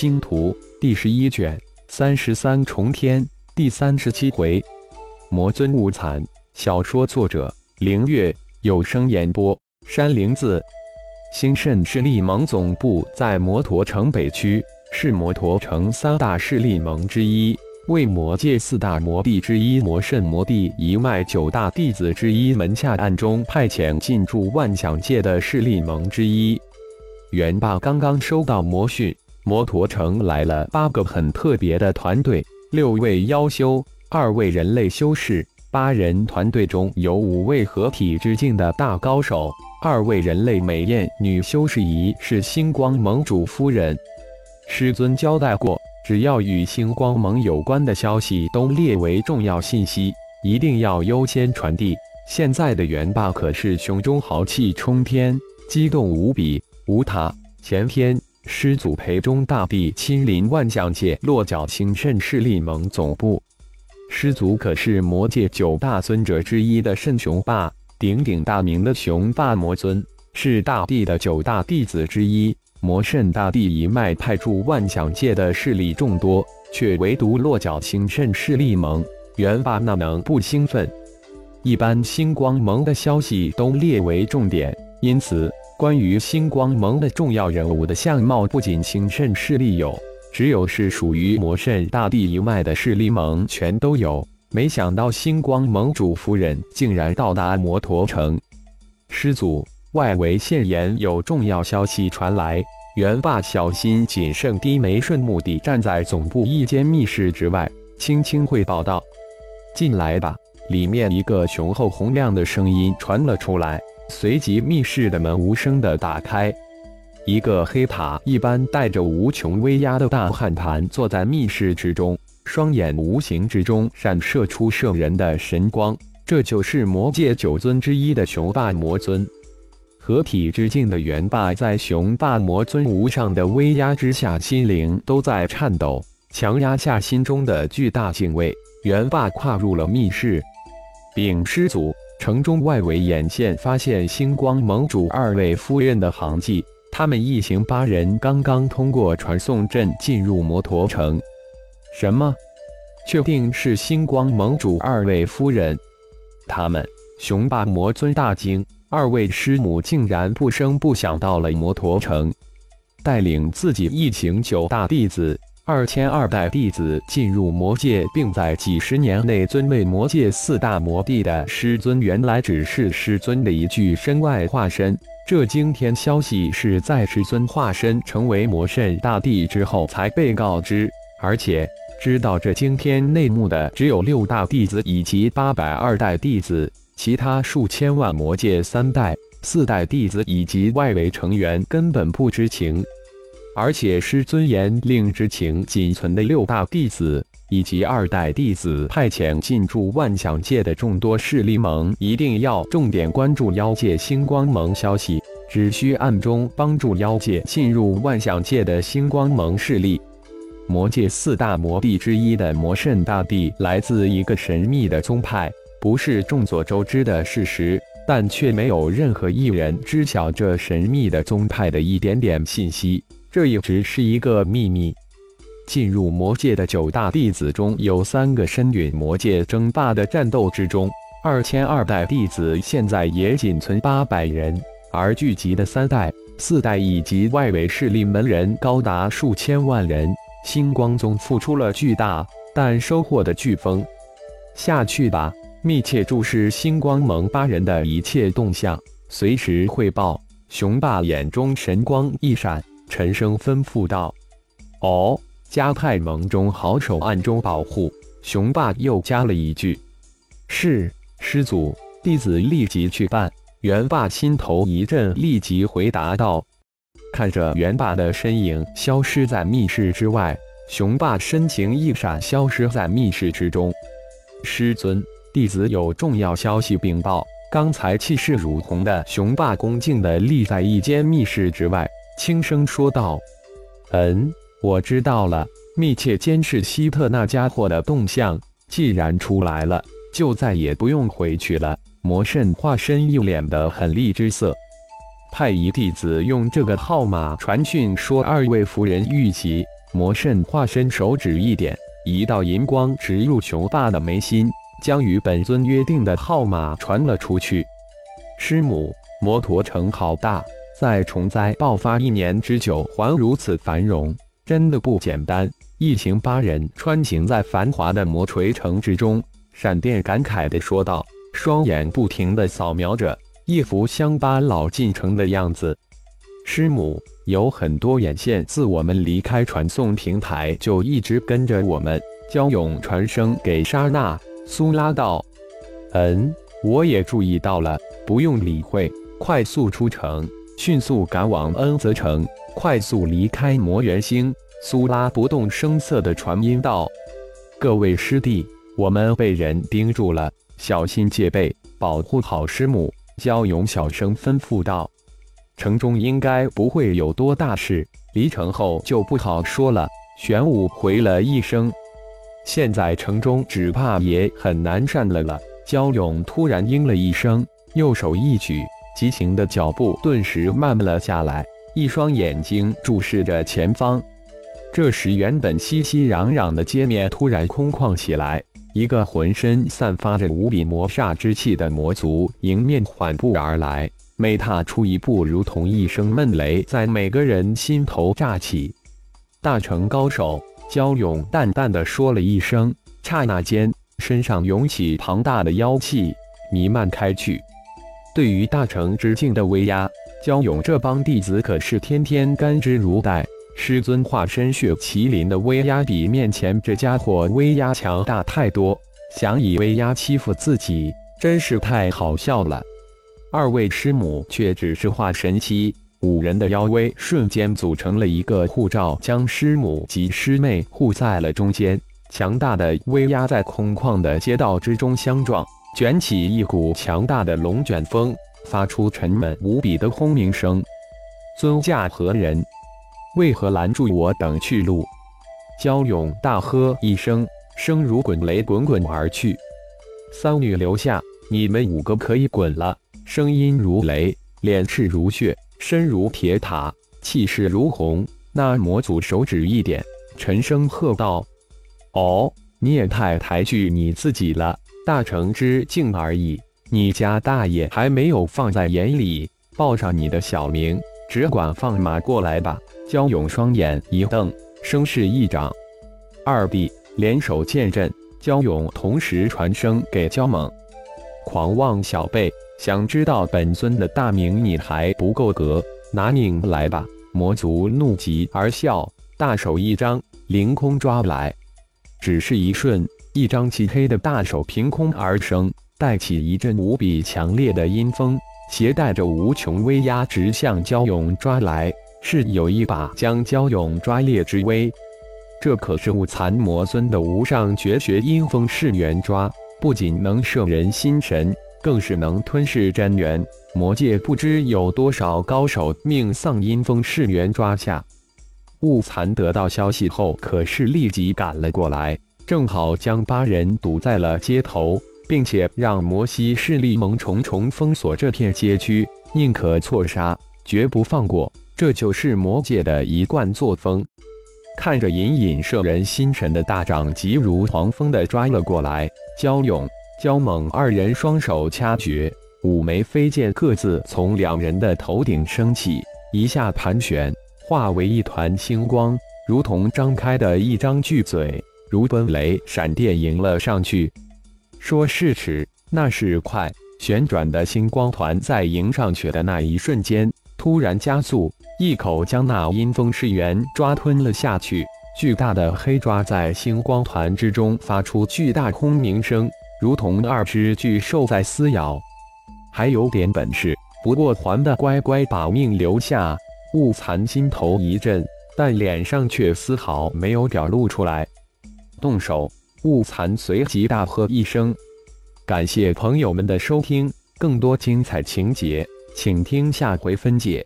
星图》第十一卷三十三重天第三十七回，魔尊误惨。小说作者：凌月，有声演播：山灵子。兴盛势力盟总部在摩陀城北区，是摩陀城三大势力盟之一，为魔界四大魔帝之一魔圣魔帝一脉九大弟子之一，门下暗中派遣进驻万象界的势力盟之一。元霸刚刚收到魔讯。摩陀城来了八个很特别的团队，六位妖修，二位人类修士。八人团队中有五位合体之境的大高手，二位人类美艳女修士，一是星光盟主夫人。师尊交代过，只要与星光盟有关的消息都列为重要信息，一定要优先传递。现在的元霸可是胸中豪气冲天，激动无比。无他，前天。师祖陪中大帝亲临万象界落脚兴盛势力盟总部，师祖可是魔界九大尊者之一的圣雄霸，鼎鼎大名的雄霸魔尊，是大帝的九大弟子之一。魔圣大帝一脉派驻万象界的势力众多，却唯独落脚兴盛势力盟，元霸那能不兴奋？一般星光盟的消息都列为重点，因此。关于星光盟的重要人物的相貌，不仅兴盛势力有，只有是属于魔圣大帝一脉的势力盟全都有。没想到星光盟主夫人竟然到达摩陀城。师祖，外围现言有重要消息传来。元霸小心谨慎，低眉顺目地站在总部一间密室之外，轻轻汇报道：“进来吧。”里面一个雄厚洪亮的声音传了出来。随即，密室的门无声的打开，一个黑塔一般带着无穷威压的大汉坛坐在密室之中，双眼无形之中闪射出摄人的神光。这就是魔界九尊之一的雄霸魔尊。合体之境的元霸在雄霸魔尊无上的威压之下，心灵都在颤抖，强压下心中的巨大敬畏。元霸跨入了密室，禀师祖。城中外围眼线发现星光盟主二位夫人的行迹，他们一行八人刚刚通过传送阵进入摩陀城。什么？确定是星光盟主二位夫人？他们？雄霸魔尊大惊，二位师母竟然不声不响到了摩陀城，带领自己一行九大弟子。二千二代弟子进入魔界，并在几十年内尊为魔界四大魔帝的师尊，原来只是师尊的一具身外化身。这惊天消息是在师尊化身成为魔圣大帝之后才被告知，而且知道这惊天内幕的只有六大弟子以及八百二代弟子，其他数千万魔界三代、四代弟子以及外围成员根本不知情。而且师尊严令之情仅存的六大弟子以及二代弟子派遣进驻万象界的众多势力盟，一定要重点关注妖界星光盟消息，只需暗中帮助妖界进入万象界的星光盟势力。魔界四大魔帝之一的魔圣大帝来自一个神秘的宗派，不是众所周知的事实，但却没有任何一人知晓这神秘的宗派的一点点信息。这一直是一个秘密。进入魔界的九大弟子中有三个身陨魔界争霸的战斗之中，二千二代弟子现在也仅存八百人，而聚集的三代、四代以及外围势力门人高达数千万人。星光宗付出了巨大，但收获的飓风。下去吧，密切注视星光盟八人的一切动向，随时汇报。雄霸眼中神光一闪。沉声吩咐道：“哦，加派盟中好手暗中保护。”雄霸又加了一句：“是，师祖，弟子立即去办。”元霸心头一震，立即回答道：“看着元霸的身影消失在密室之外，雄霸身形一闪，消失在密室之中。师尊，弟子有重要消息禀报。”刚才气势如虹的雄霸恭敬地立在一间密室之外。轻声说道：“嗯，我知道了，密切监视希特那家伙的动向。既然出来了，就再也不用回去了。”魔圣化身一脸的狠厉之色，派一弟子用这个号码传讯说：“二位夫人遇袭，魔圣化身手指一点，一道银光直入雄霸的眉心，将与本尊约定的号码传了出去。师母，摩陀城好大，在虫灾爆发一年之久还如此繁荣，真的不简单。一行八人穿行在繁华的魔锤城之中，闪电感慨地说道，双眼不停地扫描着一幅乡巴佬进城的样子。师母，有很多眼线自我们离开传送平台就一直跟着我们。焦勇传声给莎娜。苏拉道：“嗯，我也注意到了，不用理会，快速出城，迅速赶往恩泽城，快速离开魔元星。”苏拉不动声色地传音道：“各位师弟，我们被人盯住了，小心戒备，保护好师母。”焦勇小声吩咐道：“城中应该不会有多大事，离城后就不好说了。”玄武回了一声：“现在城中只怕也很难善了了。”焦勇突然应了一声，右手一举，急行的脚步顿时慢了下来，一双眼睛注视着前方。这时，原本熙熙攘攘的街面突然空旷起来，一个浑身散发着无比魔煞之气的魔族迎面缓步而来，每踏出一步，如同一声闷雷在每个人心头炸起。大成高手焦勇淡淡的说了一声，刹那间，身上涌起庞大的妖气，弥漫开去。对于大成之境的威压，焦勇这帮弟子可是天天甘之如饴。师尊化身血麒麟的威压比面前这家伙威压强大太多，想以威压欺负自己，真是太好笑了。二位师母却只是化神期，五人的妖威瞬间组成了一个护罩，将师母及师妹护在了中间。强大的威压在空旷的街道之中相撞，卷起一股强大的龙卷风，发出沉闷无比的轰鸣声。尊驾何人？为何拦住我等去路？焦勇大喝一声，声如滚雷，滚滚而去。三女留下，你们五个可以滚了。声音如雷，脸赤如血，身如铁塔，气势如虹。那魔祖手指一点，沉声喝道：“哦，你也太抬举你自己了，大成之境而已，你家大爷还没有放在眼里，报上你的小名，只管放马过来吧。”焦勇双眼一瞪，声势一掌，二弟联手剑阵。焦勇同时传声给焦猛：“狂妄小辈，想知道本尊的大名，你还不够格？拿命来吧！”魔族怒极而笑，大手一张，凌空抓来。只是一瞬，一张漆黑的大手凭空而生，带起一阵无比强烈的阴风，携带着无穷威压，直向焦勇抓来。是有一把将蛟勇抓裂之威，这可是雾残魔尊的无上绝学阴风噬元抓，不仅能摄人心神，更是能吞噬真元。魔界不知有多少高手命丧阴风噬元抓下。雾残得到消息后，可是立即赶了过来，正好将八人堵在了街头，并且让摩西势力蒙重重封锁这片街区，宁可错杀，绝不放过。这就是魔界的一贯作风。看着隐隐摄人心神的大掌，急如狂风的抓了过来。焦勇、焦猛二人双手掐诀，五枚飞剑各自从两人的头顶升起，一下盘旋，化为一团星光，如同张开的一张巨嘴，如奔雷闪电迎了上去。说是迟，那是快。旋转的星光团在迎上去的那一瞬间，突然加速。一口将那阴风噬元抓吞了下去，巨大的黑抓在星光团之中发出巨大轰鸣声，如同二只巨兽在撕咬。还有点本事，不过还的乖乖把命留下。雾残心头一震，但脸上却丝毫没有表露出来。动手！雾残随即大喝一声。感谢朋友们的收听，更多精彩情节，请听下回分解。